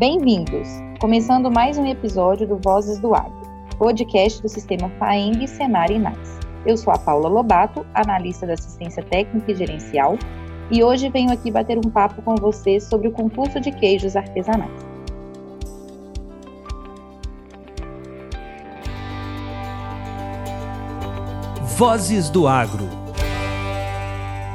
Bem-vindos! Começando mais um episódio do Vozes do Agro, podcast do sistema FAENG, Senar e NAS. Eu sou a Paula Lobato, analista da assistência técnica e gerencial, e hoje venho aqui bater um papo com vocês sobre o concurso de queijos artesanais. Vozes do Agro.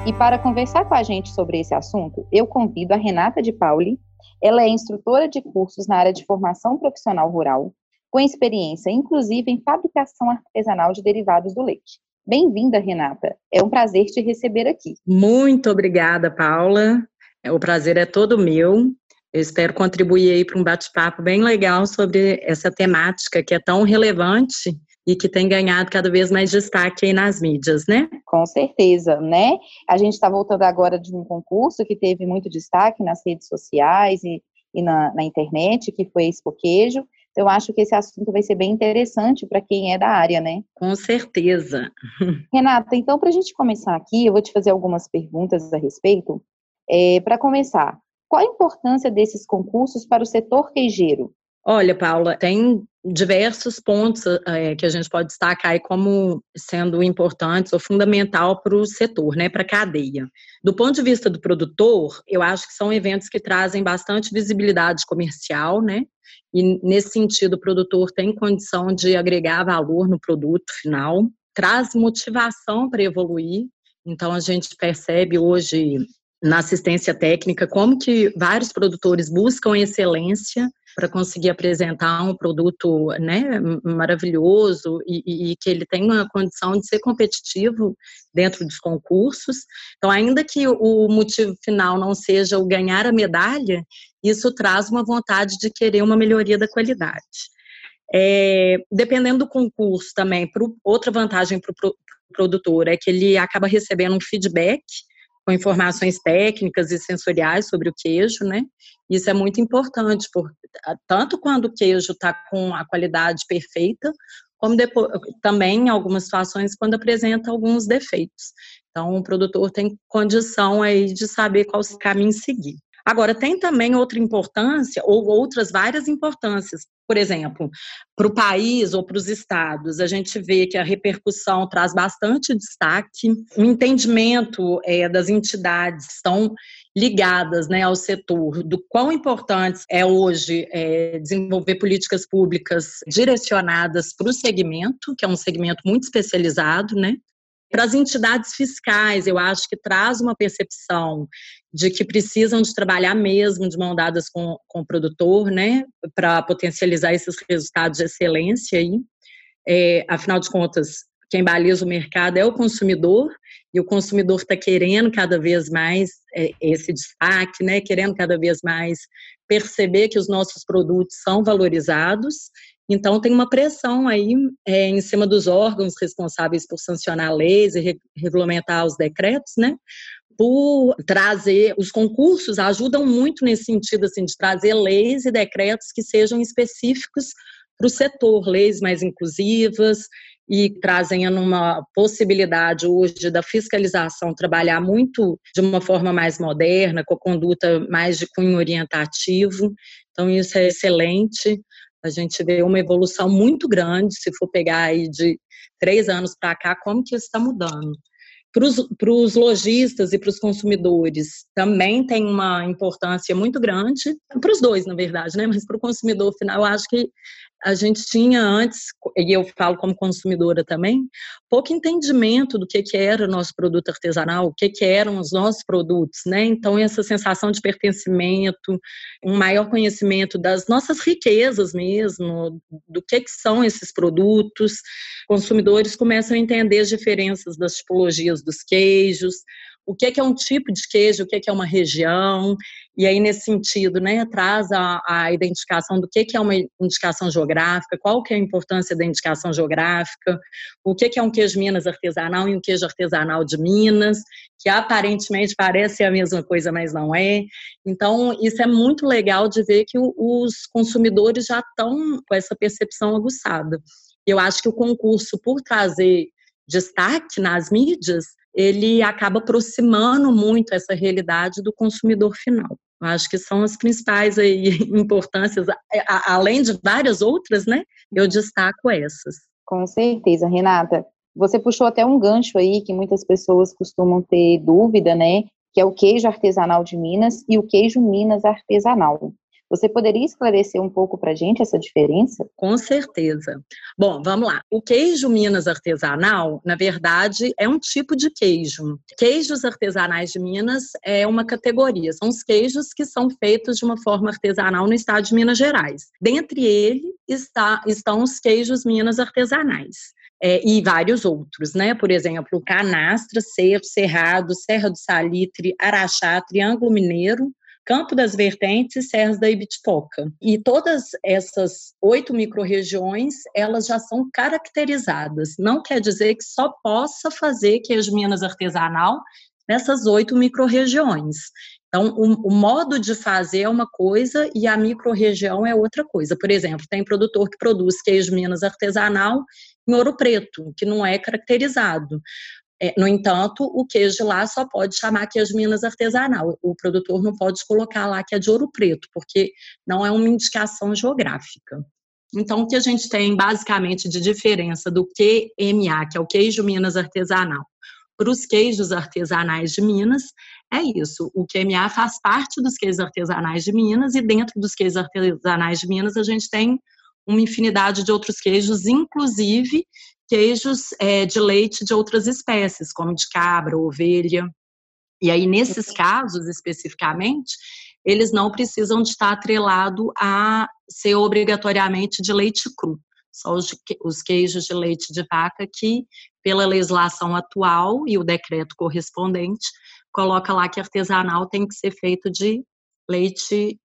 E para conversar com a gente sobre esse assunto, eu convido a Renata de Pauli, ela é instrutora de cursos na área de formação profissional rural, com experiência inclusive em fabricação artesanal de derivados do leite. Bem-vinda, Renata. É um prazer te receber aqui. Muito obrigada, Paula. O prazer é todo meu. Eu espero contribuir aí para um bate-papo bem legal sobre essa temática que é tão relevante e que tem ganhado cada vez mais destaque aí nas mídias, né? Com certeza, né? A gente está voltando agora de um concurso que teve muito destaque nas redes sociais e, e na, na, internet, que foi Expo Queijo. Então, eu acho que esse assunto vai ser bem interessante para quem é da área, né? Com certeza. Renata, então, para a gente começar aqui, eu vou te fazer algumas perguntas a respeito. É, para começar, qual a importância desses concursos para o setor queijeiro? Olha, Paula, tem diversos pontos é, que a gente pode destacar como sendo importantes ou fundamental para o setor, né, para a cadeia. Do ponto de vista do produtor, eu acho que são eventos que trazem bastante visibilidade comercial, né, e nesse sentido o produtor tem condição de agregar valor no produto final, traz motivação para evoluir. Então a gente percebe hoje na assistência técnica como que vários produtores buscam excelência para conseguir apresentar um produto né, maravilhoso e, e, que ele tenha uma condição de ser competitivo dentro dos concursos. Então, ainda que o motivo final não seja o ganhar a medalha, isso traz uma vontade de querer uma melhoria da qualidade. É, dependendo do concurso também, pro, outra vantagem para o pro, produtor é que ele acaba recebendo um feedback com informações técnicas e sensoriais sobre o queijo, né? Isso é muito importante, tanto quando o queijo está com a qualidade perfeita, como depois, também em algumas situações quando apresenta alguns defeitos. Então, o produtor tem condição aí de saber qual caminho seguir. Agora, tem também outra importância, ou outras várias importâncias. Por exemplo, para o país ou para os estados, a gente vê que a repercussão traz bastante destaque, o entendimento é, das entidades estão ligadas né, ao setor, do quão importante é hoje é, desenvolver políticas públicas direcionadas para o segmento, que é um segmento muito especializado, né? Para as entidades fiscais, eu acho que traz uma percepção de que precisam de trabalhar mesmo de mão dadas com, com o produtor, né, para potencializar esses resultados de excelência aí. É, afinal de contas, quem baliza o mercado é o consumidor, e o consumidor está querendo cada vez mais é, esse destaque, né, querendo cada vez mais perceber que os nossos produtos são valorizados então, tem uma pressão aí é, em cima dos órgãos responsáveis por sancionar leis e re regulamentar os decretos, né? Por trazer, os concursos ajudam muito nesse sentido, assim, de trazer leis e decretos que sejam específicos para o setor, leis mais inclusivas e trazem uma possibilidade hoje da fiscalização trabalhar muito de uma forma mais moderna, com a conduta mais de cunho orientativo. Então, isso é excelente. A gente vê uma evolução muito grande, se for pegar aí de três anos para cá, como que isso está mudando. Para os lojistas e para os consumidores também tem uma importância muito grande, para os dois, na verdade, né? mas para o consumidor final, eu acho que a gente tinha antes, e eu falo como consumidora também, pouco entendimento do que, que era o nosso produto artesanal, o que, que eram os nossos produtos, né? Então, essa sensação de pertencimento, um maior conhecimento das nossas riquezas mesmo, do que, que são esses produtos. Consumidores começam a entender as diferenças das tipologias dos queijos, o que é, um tipo de queijo, o que é, uma região, e aí nesse sentido, né, traz a, a identificação do que é uma indicação geográfica, qual que é a importância da indicação geográfica, o que é um queijo Minas artesanal e um queijo artesanal de Minas, que aparentemente parece a mesma coisa, mas não é. Então, isso é muito legal de ver que os consumidores já estão com essa percepção aguçada. Eu acho que o concurso, por trazer destaque nas mídias, ele acaba aproximando muito essa realidade do consumidor final. Acho que são as principais aí, importâncias, além de várias outras, né? Eu destaco essas. Com certeza, Renata. Você puxou até um gancho aí que muitas pessoas costumam ter dúvida, né? Que é o queijo artesanal de Minas e o queijo Minas artesanal. Você poderia esclarecer um pouco para a gente essa diferença? Com certeza. Bom, vamos lá. O queijo Minas artesanal, na verdade, é um tipo de queijo. Queijos artesanais de Minas é uma categoria. São os queijos que são feitos de uma forma artesanal no estado de Minas Gerais. Dentre eles está, estão os queijos Minas artesanais. É, e vários outros, né? Por exemplo, Canastra, Cerro, Cerrado, Serra do Salitre, Araxá, Triângulo Mineiro, Campo das Vertentes e Serras da Ibitipoca. E todas essas oito microrregiões, elas já são caracterizadas. Não quer dizer que só possa fazer queijo Minas artesanal nessas oito microrregiões. Então, o, o, modo de fazer é uma coisa e a microrregião é outra coisa. Por exemplo, tem produtor que produz queijo Minas artesanal em Ouro Preto, que não é caracterizado. É, no entanto, o queijo lá só pode chamar queijo Minas artesanal. O produtor não pode colocar lá que é de ouro preto, porque não é uma indicação geográfica. Então, o que a gente tem basicamente de diferença do QMA, que é o queijo Minas artesanal, para os queijos artesanais de Minas, é isso. O QMA faz parte dos queijos artesanais de Minas, e dentro dos queijos artesanais de Minas, a gente tem uma infinidade de outros queijos, inclusive queijos é, de leite de outras espécies, como de cabra, ovelha. E aí, nesses casos especificamente, eles não precisam de estar atrelado a ser obrigatoriamente de leite cru. Só os, os queijos de leite de vaca que, pela legislação atual e o decreto correspondente, coloca lá que artesanal tem que ser feito de leite.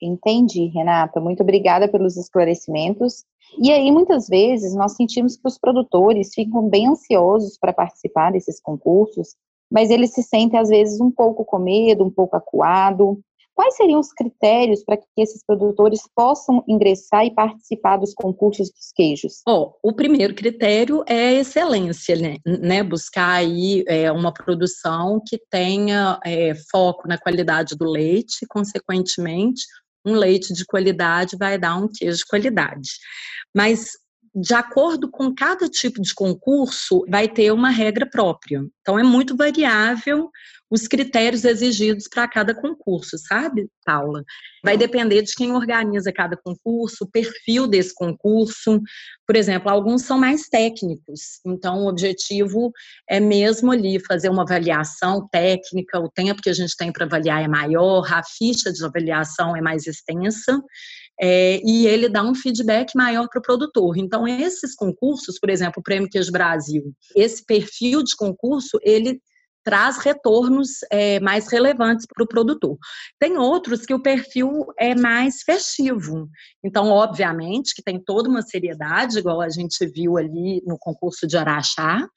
Entendi, Renata. Muito obrigada pelos esclarecimentos. E aí, muitas vezes, nós sentimos que os produtores ficam bem ansiosos para participar desses concursos, mas eles se sentem, às vezes, um pouco com medo, um pouco acuado. Quais seriam os critérios para que esses produtores possam ingressar e participar dos concursos dos queijos? Oh, o primeiro critério é excelência, né? né? Buscar aí é, uma produção que tenha é, foco na qualidade do leite, consequentemente, um leite de qualidade vai dar um queijo de qualidade. Mas de acordo com cada tipo de concurso, vai ter uma regra própria. Então, é muito variável os critérios exigidos para cada concurso, sabe, Paula? Vai depender de quem organiza cada concurso, o perfil desse concurso. Por exemplo, alguns são mais técnicos, então o objetivo é mesmo ali fazer uma avaliação técnica, o tempo que a gente tem para avaliar é maior, a ficha de avaliação é mais extensa. É, e ele dá um feedback maior para o produtor. Então, esses concursos, por exemplo, o Prêmio Queijo Brasil, esse perfil de concurso, ele traz retornos é, mais relevantes para o produtor. Tem outros que o perfil é mais festivo. Então, obviamente, que tem toda uma seriedade, igual a gente viu ali no concurso de Araxá.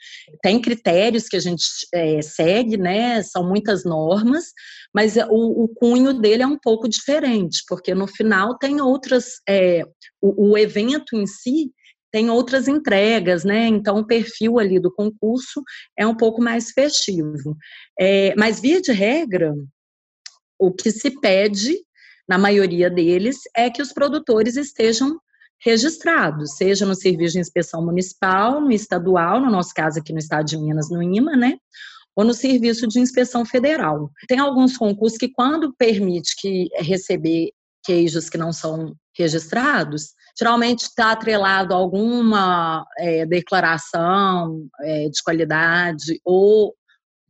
Tem critérios que a gente é, segue, né? São muitas normas, mas o, o, cunho dele é um pouco diferente, porque no final tem outras. É, o, o evento em si tem outras entregas, né? Então, o perfil ali do concurso é um pouco mais festivo. É, mas, via de regra, o que se pede, na maioria deles, é que os produtores estejam registrados, seja no Serviço de Inspeção Municipal, no estadual, no nosso caso aqui no estado de Minas, no IMA, né? Ou no Serviço de Inspeção Federal. Tem alguns concursos que, quando permite que receber queijos que não são registrados, geralmente está atrelado a alguma é, declaração é, de qualidade ou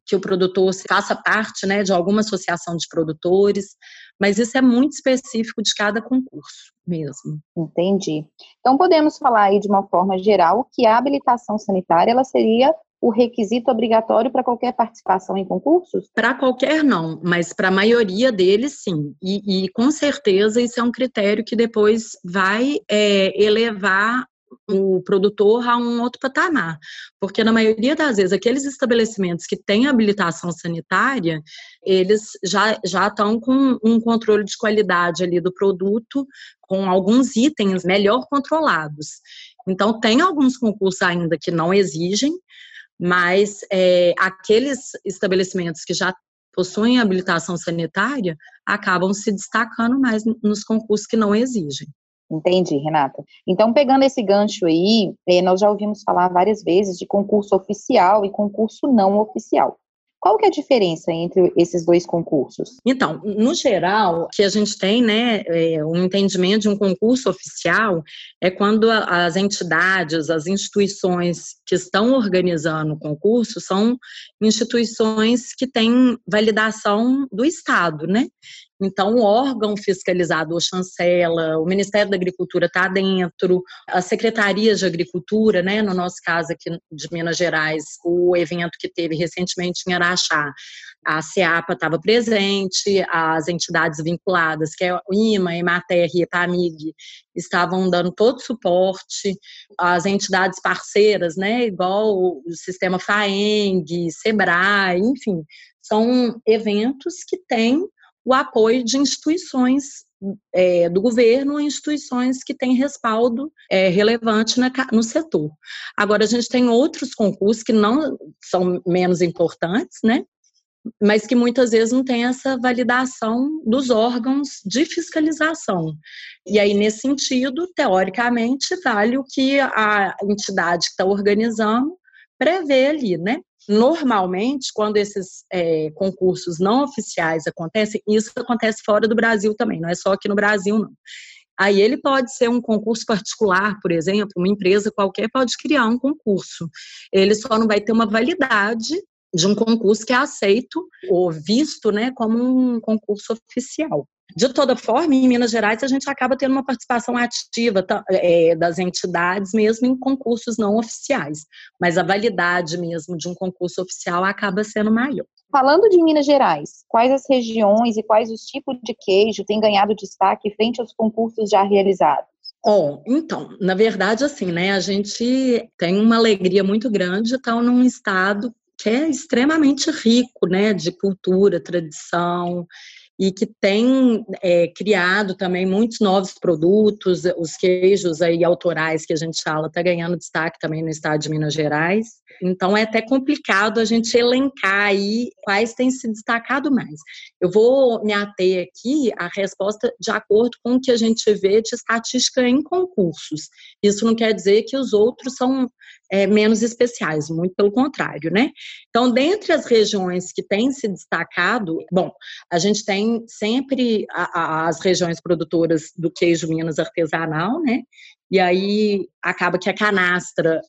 que o produtor faça parte né, de alguma associação de produtores, mas isso é muito específico de cada concurso mesmo. Entendi. Então podemos falar aí de uma forma geral que a habilitação sanitária ela seria o requisito obrigatório para qualquer participação em concursos? Para qualquer não, mas para a maioria deles sim. E, e, com certeza isso é um critério que depois vai é, elevar o produtor a um outro patamar. Porque na maioria das vezes, aqueles estabelecimentos que têm habilitação sanitária, eles já, já estão com um controle de qualidade ali do produto, com alguns itens melhor controlados. Então, tem alguns concursos ainda que não exigem, mas é, aqueles estabelecimentos que já possuem habilitação sanitária acabam se destacando mais nos concursos que não exigem. Entendi, Renata. Então, pegando esse gancho aí, eh, nós já ouvimos falar várias vezes de concurso oficial e concurso não oficial. Qual que é a diferença entre esses dois concursos? Então, no geral, que a gente tem, né, é, um entendimento de um concurso oficial é quando as entidades, as instituições que estão organizando o concurso são instituições que têm validação do Estado, né? Então, o órgão fiscalizador chancela, o Ministério da Agricultura está dentro, as secretarias de agricultura, né? No nosso caso aqui de Minas Gerais, o evento que teve recentemente em Araxá, a CEAPA estava presente, as entidades vinculadas, que é o IMA, Emater e EPAMIG, estavam dando todo suporte, as entidades parceiras, né, igual o sistema FAENG, SEBRAE, enfim, são eventos que têm o apoio de instituições é, do governo instituições que têm respaldo é, relevante na, no setor. Agora, a gente tem outros concursos que não são menos importantes, né? mas que muitas vezes não tem essa validação dos órgãos de fiscalização. E aí, nesse sentido, teoricamente, vale o que a entidade que está organizando prevê ali, né? Normalmente, quando esses é, concursos não oficiais acontecem, isso acontece fora do Brasil também, não é só aqui no Brasil, não. Aí ele pode ser um concurso particular, por exemplo, uma empresa qualquer pode criar um concurso. Ele só não vai ter uma validade de um concurso que é aceito ou visto né, como um concurso oficial. De toda forma, em Minas Gerais, a gente acaba tendo uma participação ativa é, das entidades, mesmo em concursos não oficiais. Mas a validade mesmo de um concurso oficial acaba sendo maior. Falando de Minas Gerais, quais as regiões e quais os tipos de queijo têm ganhado destaque frente aos concursos já realizados? Oh, então, na verdade, assim, né, a gente tem uma alegria muito grande de estar num estado que é extremamente rico, né, de cultura, tradição, e que tem é, criado também muitos novos produtos, os queijos aí autorais que a gente fala, está ganhando destaque também no estado de Minas Gerais. Então é até complicado a gente elencar aí quais têm se destacado mais. Eu vou me ater aqui à resposta de acordo com o que a gente vê de estatística em concursos. Isso não quer dizer que os outros são é, menos especiais, muito pelo contrário, né? Então, dentre as regiões que têm se destacado, bom, a gente tem sempre a, a, as regiões produtoras do queijo Minas artesanal, né? E aí acaba que a canastra,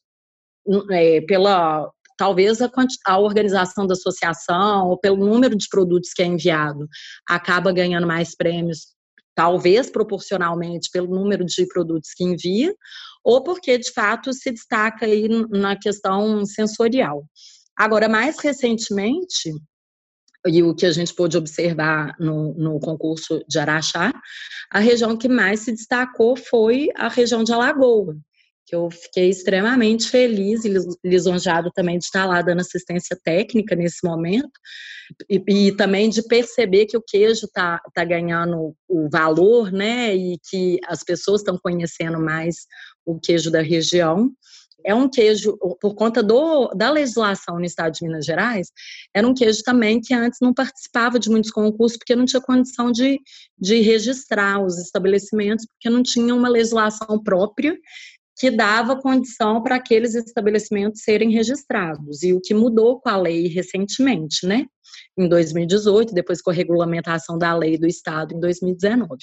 é, pela talvez a, a, organização da associação ou pelo número de produtos que é enviado, acaba ganhando mais prêmios, talvez proporcionalmente pelo número de produtos que envia, ou porque de fato se destaca aí na questão sensorial. Agora, mais recentemente, e o que a gente pôde observar no, no, concurso de Araxá, a região que mais se destacou foi a região de Alagoa, que eu fiquei extremamente feliz e lisonjado também de estar lá dando assistência técnica nesse momento, e, e também de perceber que o queijo está tá ganhando o valor, né, e que as pessoas estão conhecendo mais o queijo da região. É um queijo, por conta do, da legislação no estado de Minas Gerais, era um queijo também que antes não participava de muitos concursos, porque não tinha condição de, de registrar os estabelecimentos, porque não tinha uma legislação própria que dava condição para aqueles estabelecimentos serem registrados, e o que mudou com a lei recentemente, né? Em 2018, depois com a regulamentação da lei do Estado em 2019.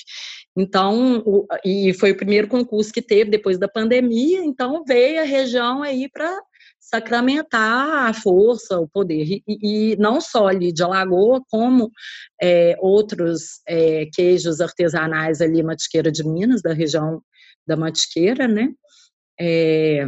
Então, o, e foi o primeiro concurso que teve depois da pandemia, então veio a região aí para sacramentar a força, o poder, e, e, não só ali de Alagoa, como é, outros é, queijos artesanais ali, Matiqueira de Minas, da região da Matiqueira, né? É,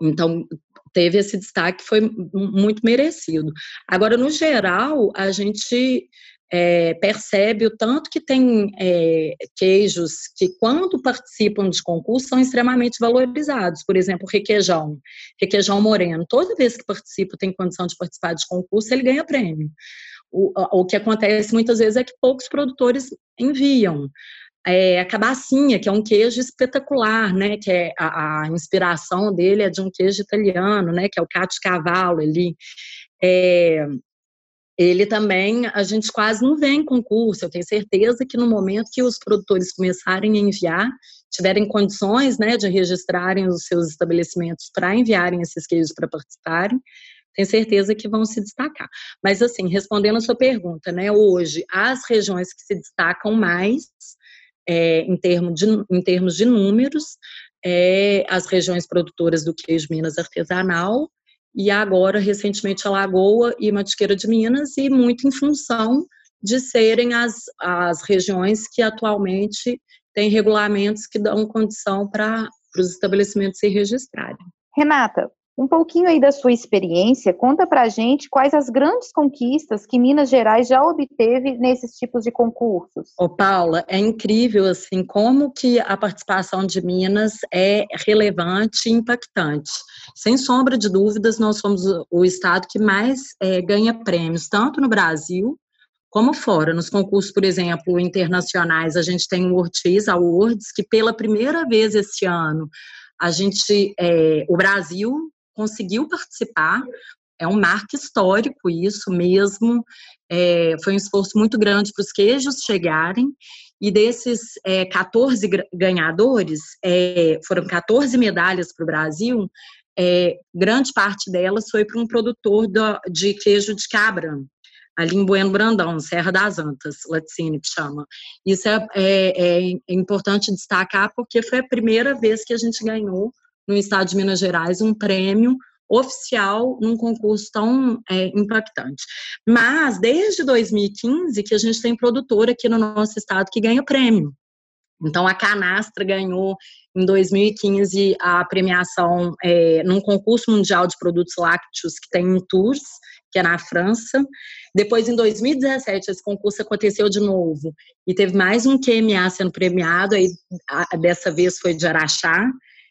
então, teve esse destaque, foi muito merecido. Agora, no geral, a gente é, percebe o tanto que tem é, queijos que, quando participam de concursos, são extremamente valorizados. Por exemplo, requeijão, requeijão moreno. Toda vez que participa, tem condição de participar de concurso, ele ganha prêmio. O, o que acontece muitas vezes é que poucos produtores enviam é, a cabacinha, que é um queijo espetacular, né? Que é a, a, inspiração dele é de um queijo italiano, né? Que é o cacio cavallo ali. É, ele também, a gente quase não vê em concurso. Eu tenho certeza que no momento que os produtores começarem a enviar, tiverem condições né, de registrarem os seus estabelecimentos para enviarem esses queijos para participarem, tenho certeza que vão se destacar. Mas, assim, respondendo a sua pergunta, né, hoje, as regiões que se destacam mais é, em, termo de, em termos de números, é, as regiões produtoras do queijo Minas artesanal e agora, recentemente, a Lagoa e Matiqueira de Minas, e muito em função de serem as, as regiões que atualmente têm regulamentos que dão condição para os estabelecimentos se registrarem. Renata, um pouquinho aí da sua experiência, conta pra gente quais as grandes conquistas que Minas Gerais já obteve nesses tipos de concursos. Ô Paula, é incrível assim como que a participação de Minas é relevante e impactante. Sem sombra de dúvidas, nós somos o estado que mais é, ganha prêmios, tanto no Brasil como fora. Nos concursos, por exemplo, internacionais, a gente tem o Ortiz Awards, que pela primeira vez este ano a gente, é, o Brasil conseguiu participar. É um marco histórico isso mesmo. É, foi um esforço muito grande para os queijos chegarem. E desses é, 14 ganhadores, é, foram 14 medalhas para o Brasil, é, grande parte delas foi para um produtor do, de queijo de cabra, ali em Bueno Brandão, Serra das Antas, Laticine que chama. Isso é, é, é, importante destacar porque foi a primeira vez que a gente ganhou no estado de Minas Gerais um prêmio oficial num concurso tão é, impactante. Mas desde 2015 que a gente tem produtor aqui no nosso estado que ganha prêmio. Então a Canastra ganhou em 2015 a premiação é, num concurso mundial de produtos lácteos que tem em Tours, que é na França. Depois, em 2017, esse concurso aconteceu de novo e teve mais um QMA sendo premiado, aí a, dessa vez foi de Araxá.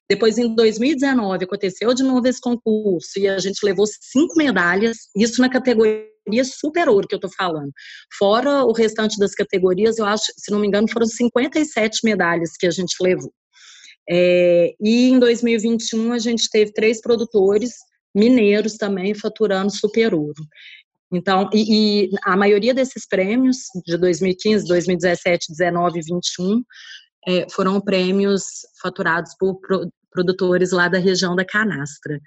Depois, em 2019, aconteceu de novo esse concurso e a gente levou cinco medalhas, isso na categoria super ouro que eu tô falando. Fora o restante das categorias, eu acho, se não me engano, foram 57 medalhas que a gente levou. É, e em 2021 a gente teve três produtores mineiros também faturando super ouro. Então, e, e, a maioria desses prêmios de 2015, 2017, 19 e 21 é, foram prêmios faturados por produtores lá da região da canastra.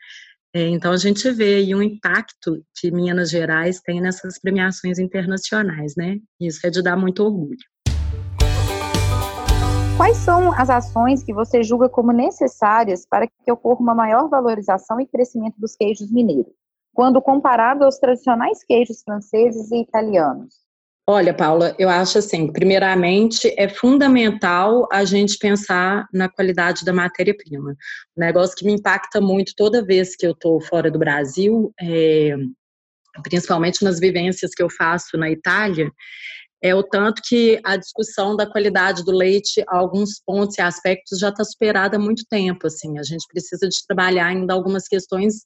É, então a gente vê aí um impacto que Minas Gerais tem nessas premiações internacionais, né? Isso é de dar muito orgulho. Quais são as ações que você julga como necessárias para que ocorra uma maior valorização e crescimento dos queijos mineiros, quando comparado aos tradicionais queijos franceses e italianos? Olha, Paula, eu acho assim, primeiramente é fundamental a gente pensar na qualidade da matéria-prima. Um negócio que me impacta muito toda vez que eu estou fora do Brasil, é, principalmente nas vivências que eu faço na Itália, é o tanto que a discussão da qualidade do leite, alguns pontos e aspectos já está superada há muito tempo. Assim, a gente precisa de trabalhar ainda algumas questões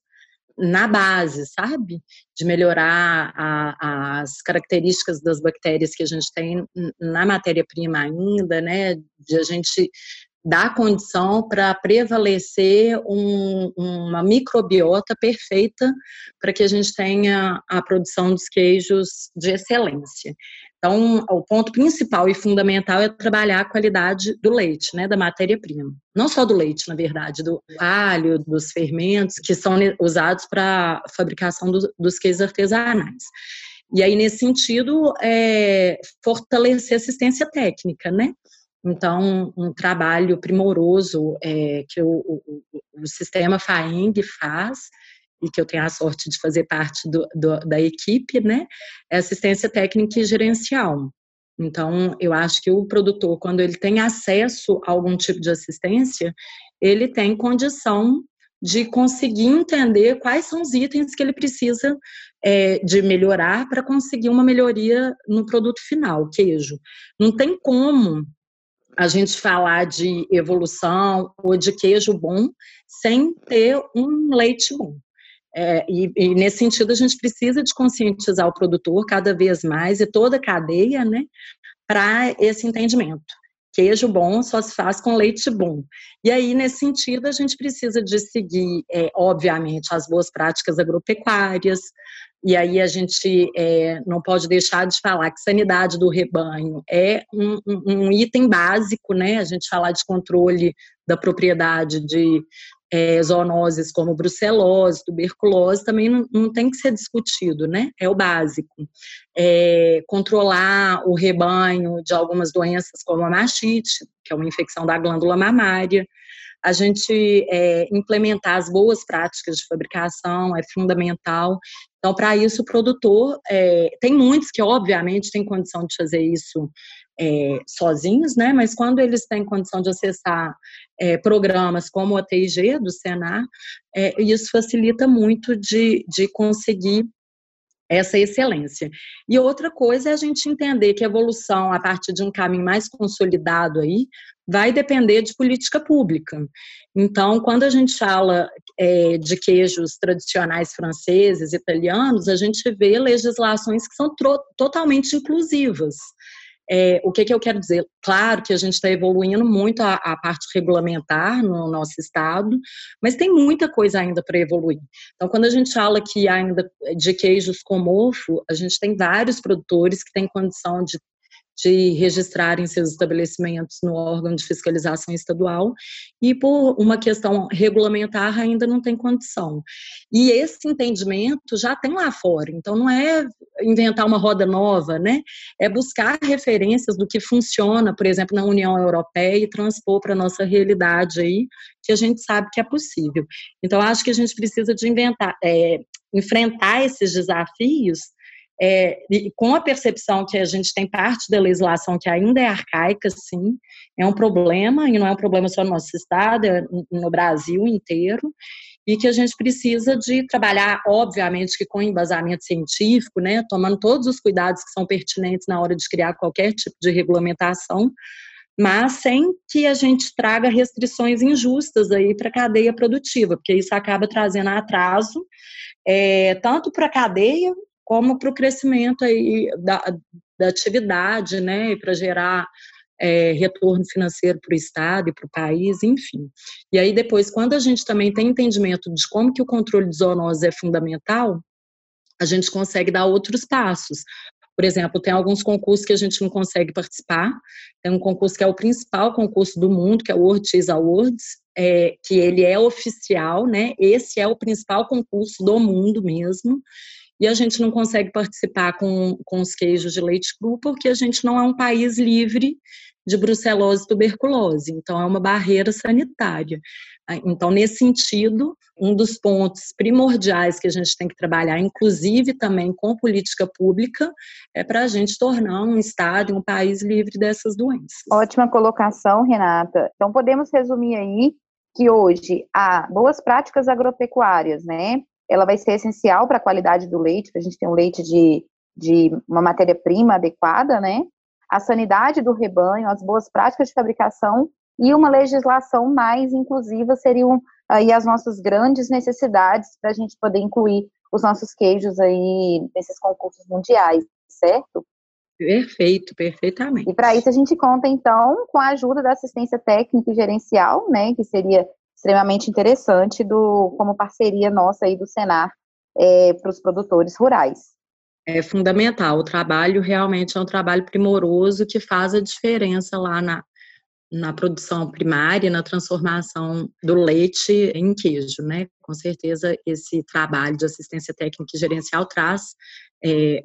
na base, sabe? De melhorar a, as características das bactérias que a gente tem na matéria-prima ainda, né? De a gente dar condição para prevalecer um, uma microbiota perfeita para que a gente tenha a produção dos queijos de excelência. Então, o ponto principal e fundamental é trabalhar a qualidade do leite, né, da matéria-prima. Não só do leite, na verdade, do alho, dos fermentos que são usados para a fabricação do, dos queijos artesanais. E aí, nesse sentido, é, fortalecer a assistência técnica, né? Então, um trabalho primoroso é, que o, o, o sistema FAENG faz e que eu tenho a sorte de fazer parte do, do, da equipe, né, é assistência técnica e gerencial. Então, eu acho que o produtor, quando ele tem acesso a algum tipo de assistência, ele tem condição de conseguir entender quais são os itens que ele precisa é, de melhorar para conseguir uma melhoria no produto final, queijo. Não tem como a gente falar de evolução ou de queijo bom sem ter um leite bom. É, e, e, nesse sentido, a gente precisa de conscientizar o produtor cada vez mais e toda a cadeia, né, para esse entendimento. Queijo bom só se faz com leite bom. E aí, nesse sentido, a gente precisa de seguir, é, obviamente, as boas práticas agropecuárias, e aí a gente é, não pode deixar de falar que sanidade do rebanho é um, um, um, item básico, né? A gente falar de controle da propriedade de é, zoonoses como brucelose, tuberculose, também não, não, tem que ser discutido, né? É o básico. É, controlar o rebanho de algumas doenças como a mastite, que é uma infecção da glândula mamária, a gente é, implementar as boas práticas de fabricação é fundamental. Então, para isso, o produtor, é, tem muitos que, obviamente, têm condição de fazer isso é, sozinhos, né? Mas quando eles têm condição de acessar é, programas como o TIG do Senar, é, isso facilita muito de, de conseguir essa excelência. E outra coisa é a gente entender que a evolução a partir de um caminho mais consolidado aí vai depender de política pública. Então, quando a gente fala é, de queijos tradicionais franceses, italianos, a gente vê legislações que são totalmente inclusivas. É, o que, que, eu quero dizer? Claro que a gente está evoluindo muito a, a, parte regulamentar no nosso estado, mas tem muita coisa ainda para evoluir. Então, quando a gente fala aqui ainda de queijos com mofo, a gente tem vários produtores que têm condição de de registrarem seus estabelecimentos no órgão de fiscalização estadual e por uma questão regulamentar ainda não tem condição. E esse entendimento já tem lá fora, então não é inventar uma roda nova, né? É buscar referências do que funciona, por exemplo, na União Europeia e transpor para a nossa realidade aí, que a gente sabe que é possível. Então acho que a gente precisa de inventar, é, enfrentar esses desafios é, com a percepção que a gente tem parte da legislação que ainda é arcaica, sim, é um problema, e não é um problema só no nosso estado, é no Brasil inteiro, e que a gente precisa de trabalhar, obviamente, que com embasamento científico, né, tomando todos os cuidados que são pertinentes na hora de criar qualquer tipo de regulamentação, mas sem que a gente traga restrições injustas aí para a cadeia produtiva, porque isso acaba trazendo atraso é, tanto para a cadeia como para o crescimento aí da, da atividade, né, e para gerar é, retorno financeiro para o Estado e para o país, enfim. E aí depois, quando a gente também tem entendimento de como que o controle de zoonose é fundamental, a gente consegue dar outros passos. Por exemplo, tem alguns concursos que a gente não consegue participar. Tem um concurso que é o principal concurso do mundo, que é o World Cheese Awards, é, que ele é oficial, né? Esse é o principal concurso do mundo mesmo e a gente não consegue participar com, com os queijos de leite cru porque a gente não é um país livre de brucelose e tuberculose, então é uma barreira sanitária. Então, nesse sentido, um dos pontos primordiais que a gente tem que trabalhar, inclusive também com política pública, é para a gente tornar um Estado, um país livre dessas doenças. Ótima colocação, Renata. Então, podemos resumir aí que hoje há boas práticas agropecuárias, né? Ela vai ser essencial para a qualidade do leite, para a gente ter um leite de, de uma matéria-prima adequada, né? A sanidade do rebanho, as boas práticas de fabricação e uma legislação mais inclusiva seriam aí as nossas grandes necessidades para a gente poder incluir os nossos queijos aí nesses concursos mundiais, certo? Perfeito, perfeitamente. E para isso a gente conta então com a ajuda da assistência técnica e gerencial, né, que seria extremamente interessante do, como parceria nossa aí do Senar é, para os produtores rurais. É fundamental, o trabalho realmente é um trabalho primoroso que faz a diferença lá na, na produção primária, na transformação do leite em queijo, né? Com certeza esse trabalho de assistência técnica e gerencial traz é,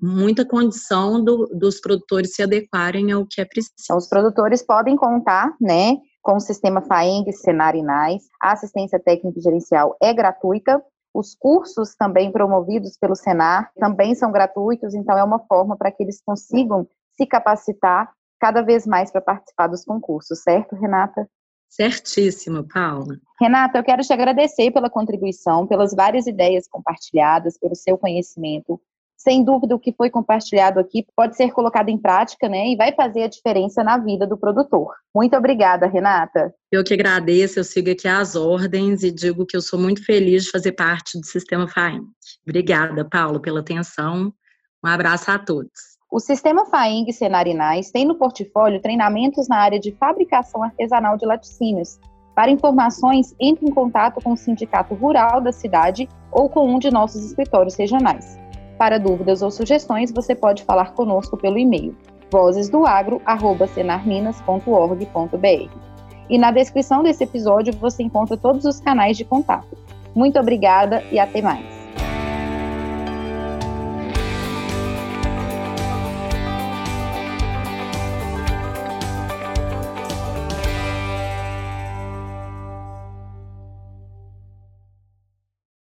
muita condição do, dos produtores se adequarem ao que é preciso. Então, os produtores podem contar, né, com o sistema FAENG, Senar e NAIS. A assistência técnica e gerencial é gratuita. Os cursos também promovidos pelo Senar também são gratuitos, então é uma forma para que eles consigam se capacitar cada vez mais para participar dos concursos, certo, Renata? Certíssimo, Paula. Renata, eu quero te agradecer pela contribuição, pelas várias ideias compartilhadas, pelo seu conhecimento sem dúvida, o que foi compartilhado aqui pode ser colocado em prática, né? E vai fazer a diferença na vida do produtor. Muito obrigada, Renata. Eu que agradeço, eu sigo aqui as ordens e digo que eu sou muito feliz de fazer parte do Sistema FAENG. Obrigada, Paulo, pela atenção. Um abraço a todos. O Sistema FAENG Senarinais tem no portfólio treinamentos na área de fabricação artesanal de laticínios. Para informações, entre em contato com o Sindicato Rural da cidade ou com um de nossos escritórios regionais. Para dúvidas ou sugestões, você pode falar conosco pelo e-mail vozesdoagro@senarminas.org.br. E na descrição desse episódio você encontra todos os canais de contato. Muito obrigada e até mais.